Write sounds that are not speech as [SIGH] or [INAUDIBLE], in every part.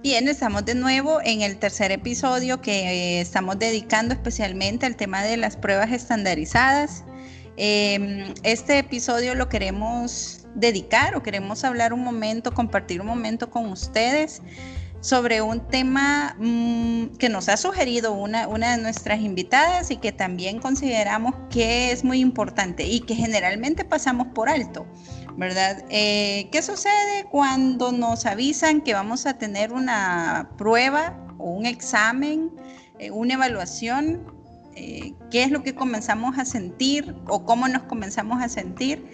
Bien, estamos de nuevo en el tercer episodio que eh, estamos dedicando especialmente al tema de las pruebas estandarizadas. Em, este episodio lo queremos dedicar o queremos hablar un momento, compartir un momento con ustedes sobre un tema mm, que nos ha sugerido una, una de nuestras invitadas y que también consideramos que es muy importante y que generalmente pasamos por alto. ¿verdad? Eh, ¿Qué sucede cuando nos avisan que vamos a tener una prueba o un examen, eh, una evaluación? Eh, ¿Qué es lo que comenzamos a sentir o cómo nos comenzamos a sentir?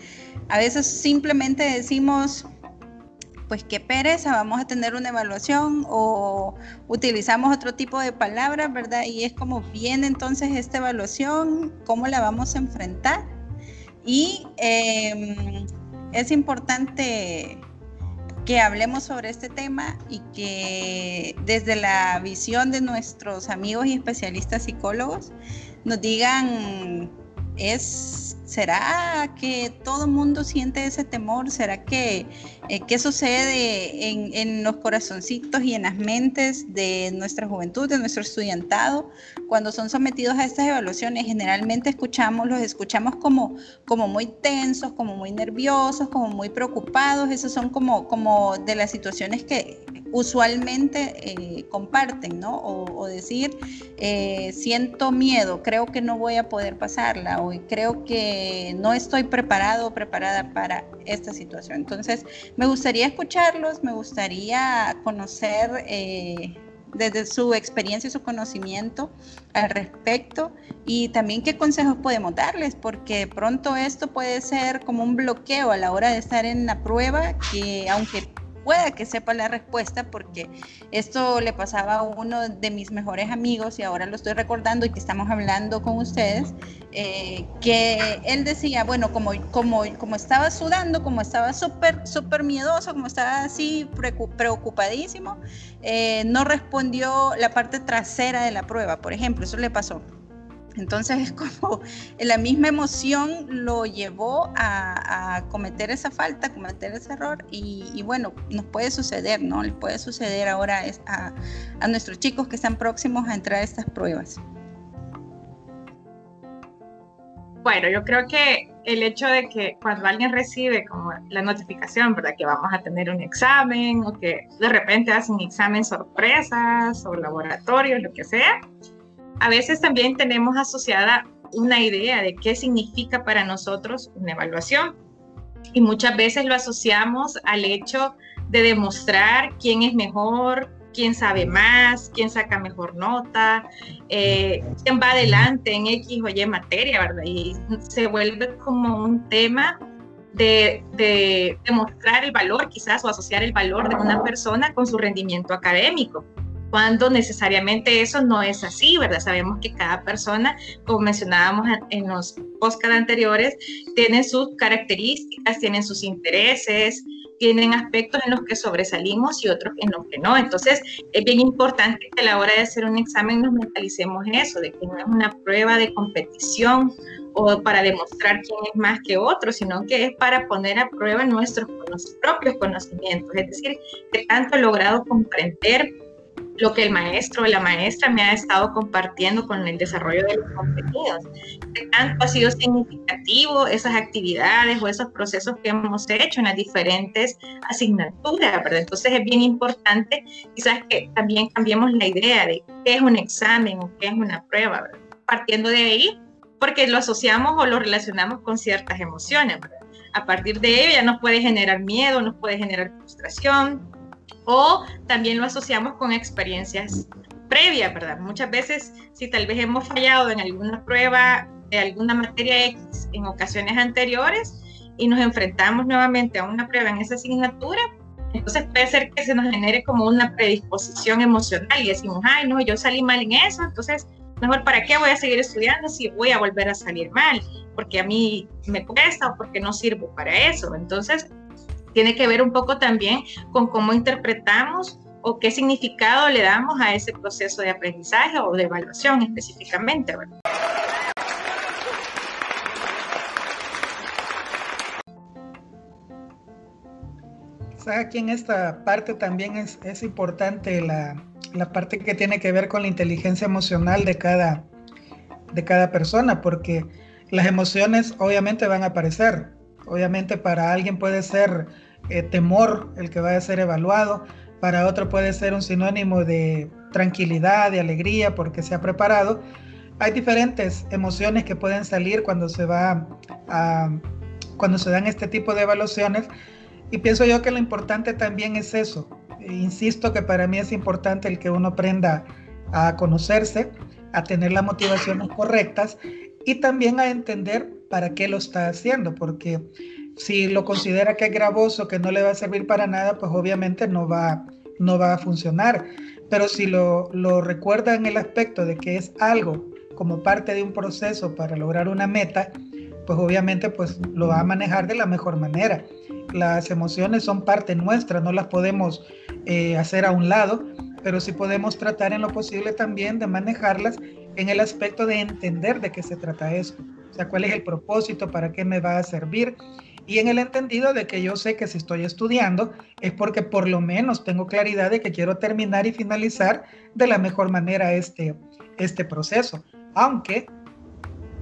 A veces simplemente decimos, pues qué pereza, vamos a tener una evaluación o utilizamos otro tipo de palabras, ¿verdad? Y es como viene entonces esta evaluación, cómo la vamos a enfrentar. Y em, es importante que hablemos sobre este tema y que desde la visión de nuestros amigos y especialistas psicólogos nos digan, es ¿Será que todo el mundo siente ese temor? ¿Será que eh, qué sucede en, los corazoncitos y en las mentes de nuestra juventud, de nuestro estudiantado, cuando son sometidos a estas evaluaciones? Generalmente escuchamos, los escuchamos como, como muy tensos, como muy nerviosos, como muy preocupados. Esos son como, como de las situaciones que usualmente eh, comparten, ¿no? O, decir, eh, siento miedo, creo que no voy a poder pasarla, o creo que no estoy preparado o preparada para esta situación. Entonces, me gustaría escucharlos, me gustaría conocer... Eh, desde su experiencia y su conocimiento al respecto y también qué consejos podemos darles, porque pronto esto puede ser como un bloqueo a la hora de estar en la prueba, que aunque pueda que sepa la respuesta, porque esto le pasaba a uno de mis mejores amigos y ahora lo estoy recordando y que estamos hablando con ustedes, eh, que él decía, bueno, como, como, como estaba sudando, como estaba súper, súper miedoso, como estaba así preocupadísimo, eh, no respondió la parte trasera de la prueba, por ejemplo, eso le pasó. Entonces es como la misma emoción lo llevó a, cometer esa falta, cometer ese error y, bueno, nos puede suceder, ¿no? Le puede suceder ahora a, a nuestros chicos que están próximos a entrar a estas pruebas. Bueno, yo creo que el hecho de que cuando alguien recibe como la notificación, ¿verdad? Que vamos a tener un examen o que de repente hacen examen sorpresas o laboratorios, lo que sea, a veces también tenemos asociada una idea de qué significa para nosotros una evaluación y muchas veces lo asociamos al hecho de demostrar quién es mejor, quién sabe más, quién saca mejor nota, eh, quién va adelante en X o Y materia, ¿verdad? Y se vuelve como un tema de, de demostrar el valor quizás o asociar el valor de una persona con su rendimiento académico cuando necesariamente eso no es así, ¿verdad? Sabemos que cada persona, como mencionábamos en los podcasts anteriores, tiene sus características, tienen sus intereses, tienen aspectos en los que sobresalimos y otros en los que no. Entonces, es bien importante que a la hora de hacer un examen nos mentalicemos en eso, de que no es una prueba de competición o para demostrar quién es más que otro, sino que es para poner a prueba nuestros propios conocimientos, es decir, que tanto he logrado comprender lo que el maestro o la maestra me ha estado compartiendo con el desarrollo de los contenidos. ¿Qué tanto ha sido significativo esas actividades o esos procesos que hemos hecho en las diferentes asignaturas? ¿verdad? Entonces es bien importante quizás que también cambiemos la idea de qué es un examen o qué es una prueba, ¿verdad? partiendo de ahí, porque lo asociamos o lo relacionamos con ciertas emociones. ¿verdad? A partir de ello ya nos puede generar miedo, nos puede generar frustración, o también lo asociamos con experiencias previas, ¿verdad? Muchas veces, si tal vez hemos fallado en alguna prueba de alguna materia X en ocasiones anteriores y nos enfrentamos nuevamente a una prueba en esa asignatura, entonces puede ser que se nos genere como una predisposición emocional y decimos, ay, no, yo salí mal en eso, entonces mejor para qué voy a seguir estudiando si voy a volver a salir mal, porque a mí me cuesta o porque no sirvo para eso. Entonces, tiene que ver un poco también con cómo interpretamos o qué significado le damos a ese proceso de aprendizaje o de evaluación específicamente. aquí en esta parte también es, es importante la, la, parte que tiene que ver con la inteligencia emocional de cada, de cada persona, porque las emociones obviamente van a aparecer. Obviamente para alguien puede ser eh, temor el que vaya a ser evaluado, para otro puede ser un sinónimo de tranquilidad, de alegría, porque se ha preparado. Hay diferentes emociones que pueden salir cuando se va cuando se dan este tipo de evaluaciones y pienso yo que lo importante también es eso. Insisto que para mí es importante el que uno aprenda a conocerse, a tener las motivaciones correctas y también a entender para qué lo está haciendo, porque si lo considera que es gravoso, que no le va a servir para nada, pues obviamente no va, no va a funcionar. Pero si lo, lo recuerda en el aspecto de que es algo como parte de un proceso para lograr una meta, pues obviamente pues lo va a manejar de la mejor manera. Las emociones son parte nuestra, no las podemos eh, hacer a un lado, pero sí podemos tratar en lo posible también de manejarlas en el aspecto de entender de qué se trata esto, o sea, cuál es el propósito, para qué me va a servir y en el entendido de que yo sé que si estoy estudiando es porque por lo menos tengo claridad de que quiero terminar y finalizar de la mejor manera este, este proceso, aunque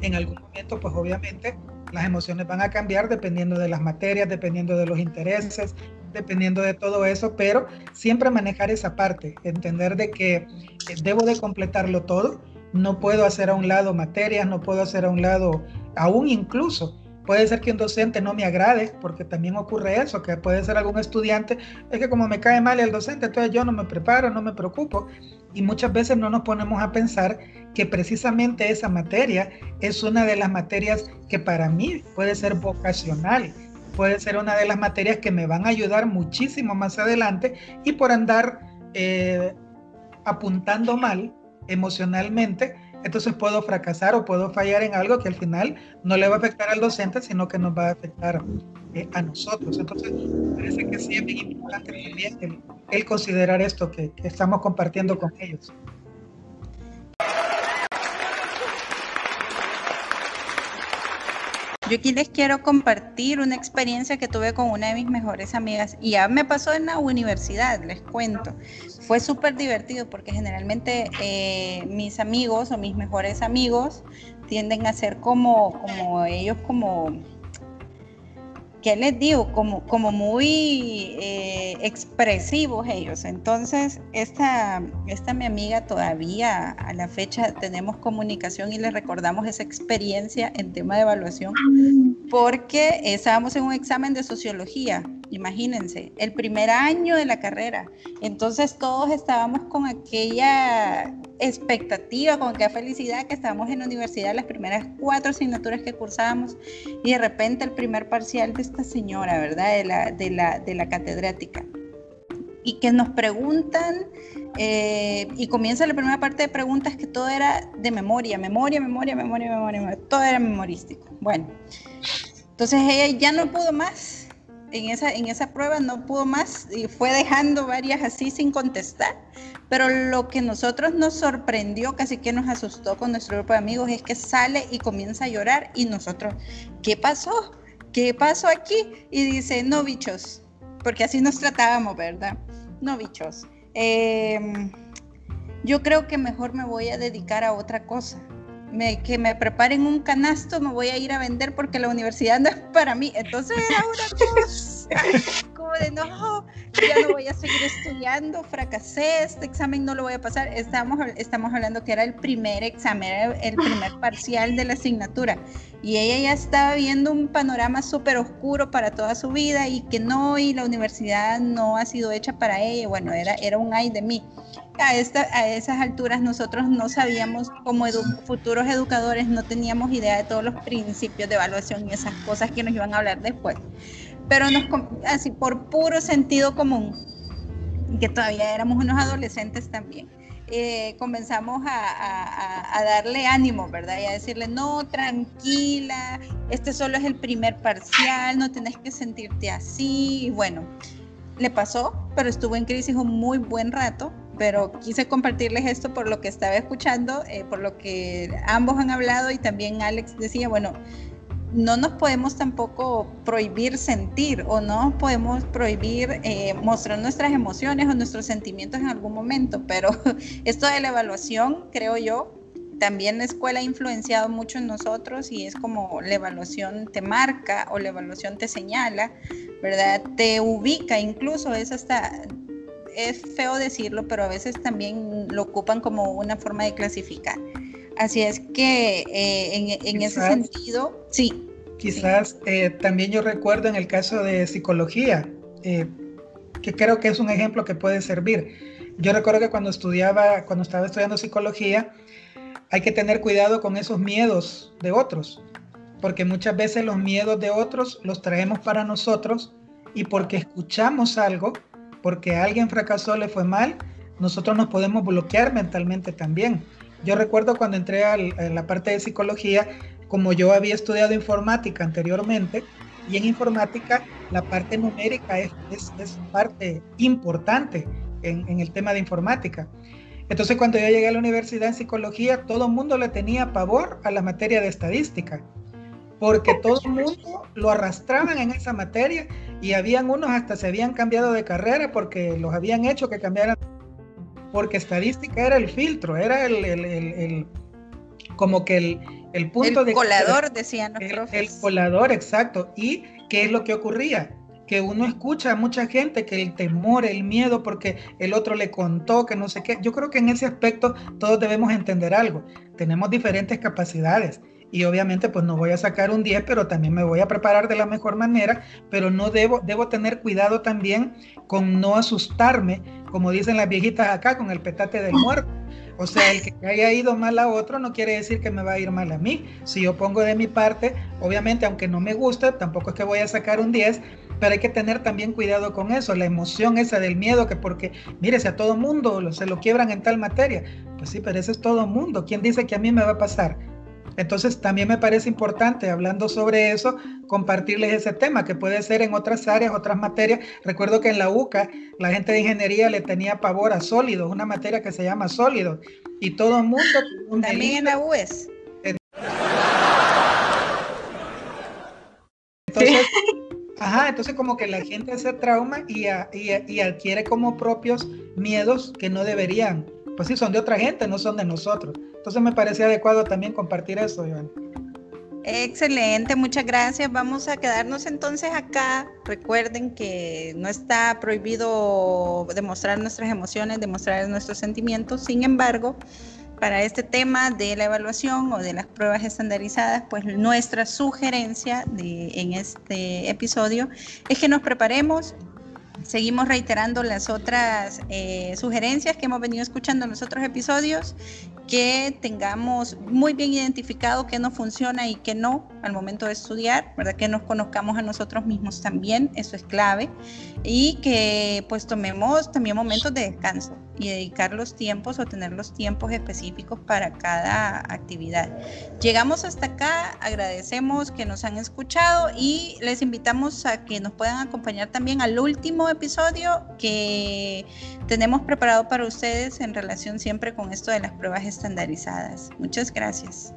en algún momento pues obviamente las emociones van a cambiar dependiendo de las materias, dependiendo de los intereses, dependiendo de todo eso, pero siempre manejar esa parte, entender de que eh, debo de completarlo todo, no puedo hacer a un lado materias, no puedo hacer a un lado, aún incluso, puede ser que un docente no me agrade, porque también ocurre eso, que puede ser algún estudiante, es que como me cae mal el docente, entonces yo no me preparo, no me preocupo, y muchas veces no nos ponemos a pensar que precisamente esa materia es una de las materias que para mí puede ser vocacional, puede ser una de las materias que me van a ayudar muchísimo más adelante y por andar eh, apuntando mal emocionalmente, entonces puedo fracasar o puedo fallar en algo que al final no le va a afectar al docente, sino que nos va a afectar eh, a nosotros. Entonces, parece que sí es bien importante también el, considerar esto que estamos compartiendo con ellos. Yo aquí les quiero compartir una experiencia que tuve con una de mis mejores amigas y ya me pasó en la universidad, les cuento. Fue súper divertido porque generalmente eh, mis amigos o mis mejores amigos tienden a ser como, como ellos como ¿qué les digo? Como, como muy eh, expresivos ellos. Entonces, esta, esta mi amiga todavía a la fecha tenemos comunicación y le recordamos esa experiencia en tema de evaluación porque estábamos en un examen de sociología, imagínense, el primer año de la carrera. Entonces todos estábamos con aquella expectativa, con aquella felicidad que estábamos en la universidad, las primeras cuatro asignaturas que cursábamos y de repente el primer parcial de esta señora, ¿verdad? De la, de la, de la catedrática. Y que nos preguntan, eh, y comienza la primera parte de preguntas que todo era de memoria, memoria, memoria, memoria, memoria, memoria todo era memorístico. Bueno, entonces ella ya no pudo más, en esa, en esa prueba no pudo más y fue dejando varias así sin contestar. Pero lo que nosotros nos sorprendió, casi que nos asustó con nuestro grupo de amigos, es que sale y comienza a llorar y nosotros, ¿qué pasó? ¿Qué pasó aquí? Y dice, no bichos, porque así nos tratábamos, ¿verdad? No bichos. Em, yo creo que mejor me voy a dedicar a otra cosa que me preparen un canasto, me voy a ir a vender porque la universidad no es para mí. Entonces era una cosa como de no, ya no voy a seguir estudiando, fracasé, este examen no lo voy a pasar. Estamos, estamos hablando que era el primer examen, el primer parcial de la asignatura. Y ella ya estaba viendo un panorama súper oscuro para toda su vida y que no, y la universidad no ha sido hecha para ella. Bueno, era, era un ay de mí a, esta, a esas alturas nosotros no sabíamos, como futuros educadores, no teníamos idea de todos los principios de evaluación y esas cosas que nos iban a hablar después. Pero nos, así por puro sentido común, que todavía éramos unos adolescentes también, eh, comenzamos a, a, darle ánimo, ¿verdad? Y a decirle, no, tranquila, este solo es el primer parcial, no tienes que sentirte así. Y bueno, le pasó, pero estuvo en crisis un muy buen rato pero quise compartirles esto por lo que estaba escuchando, eh, por lo que ambos han hablado y también Alex decía, bueno, no nos podemos tampoco prohibir sentir o no podemos prohibir eh, mostrar nuestras emociones o nuestros sentimientos en algún momento, pero [LAUGHS] esto de la evaluación, creo yo, también la escuela ha influenciado mucho en nosotros y es como la evaluación te marca o la evaluación te señala, ¿verdad? Te ubica incluso, es hasta, es feo decirlo, pero a veces también lo ocupan como una forma de clasificar. Así es que eh, en, ese sentido, sí. Quizás eh, también yo recuerdo en el caso de psicología, eh, que creo que es un ejemplo que puede servir. Yo recuerdo que cuando estudiaba, cuando estaba estudiando psicología, hay que tener cuidado con esos miedos de otros, porque muchas veces los miedos de otros los traemos para nosotros y porque escuchamos algo, porque alguien fracasó, le fue mal, nosotros nos podemos bloquear mentalmente también. Yo recuerdo cuando entré a la parte de psicología, como yo había estudiado informática anteriormente, y en informática la parte numérica es, parte importante en, en, el tema de informática. Entonces cuando yo llegué a la universidad en psicología, todo el mundo le tenía pavor a la materia de estadística, porque todo el mundo lo arrastraban en esa materia y habían unos hasta se habían cambiado de carrera porque los habían hecho que cambiaran, porque estadística era el filtro, era el, el, el, como que el, el punto el de... Colador, decían los el, profes. El colador, exacto. ¿Y qué es lo que ocurría? que uno escucha a mucha gente que el temor, el miedo porque el otro le contó que no sé qué. Yo creo que en ese aspecto todos debemos entender algo. Tenemos diferentes capacidades y obviamente pues no voy a sacar un 10, pero también me voy a preparar de la mejor manera, pero no debo debo tener cuidado también con no asustarme, como dicen las viejitas acá con el petate del muerto. O sea, el que haya ido mal a otro no quiere decir que me va a ir mal a mí. Si yo pongo de mi parte, obviamente, aunque no me guste, tampoco es que voy a sacar un 10, pero hay que tener también cuidado con eso, la emoción esa del miedo, que porque, mire, si a todo mundo se lo quiebran en tal materia, pues sí, pero ese es todo mundo. ¿Quién dice que a mí me va a pasar? Entonces también me parece importante, hablando sobre eso, compartirles ese tema, que puede ser en otras áreas, otras materias. Recuerdo que en la UCA la gente de ingeniería le tenía pavor a sólidos, una materia que se llama sólidos, y todo el mundo... [LAUGHS] También en la UES. [LAUGHS] Entonces, Ajá, entonces como que la gente se trauma y, y, adquiere como propios miedos que no deberían. Pues sí, son de otra gente, no son de nosotros. Entonces me parece adecuado también compartir eso, Iván. Excelente, muchas gracias. Vamos a quedarnos entonces acá. Recuerden que no está prohibido demostrar nuestras emociones, demostrar nuestros sentimientos. Sin embargo, para este tema de la evaluación o de las pruebas estandarizadas, pues nuestra sugerencia de, en este episodio es que nos preparemos. Seguimos reiterando las otras eh, sugerencias que hemos venido escuchando en los otros episodios que tengamos muy bien identificado qué no funciona y qué no al momento de estudiar, ¿verdad? Que nos conozcamos a nosotros mismos también, eso es clave, y que pues tomemos también momentos de descanso y dedicar los tiempos o tener los tiempos específicos para cada actividad. Llegamos hasta acá, agradecemos que nos han escuchado y les invitamos a que nos puedan acompañar también al último episodio que tenemos preparado para ustedes en relación siempre con esto de las pruebas estandarizadas. Muchas gracias.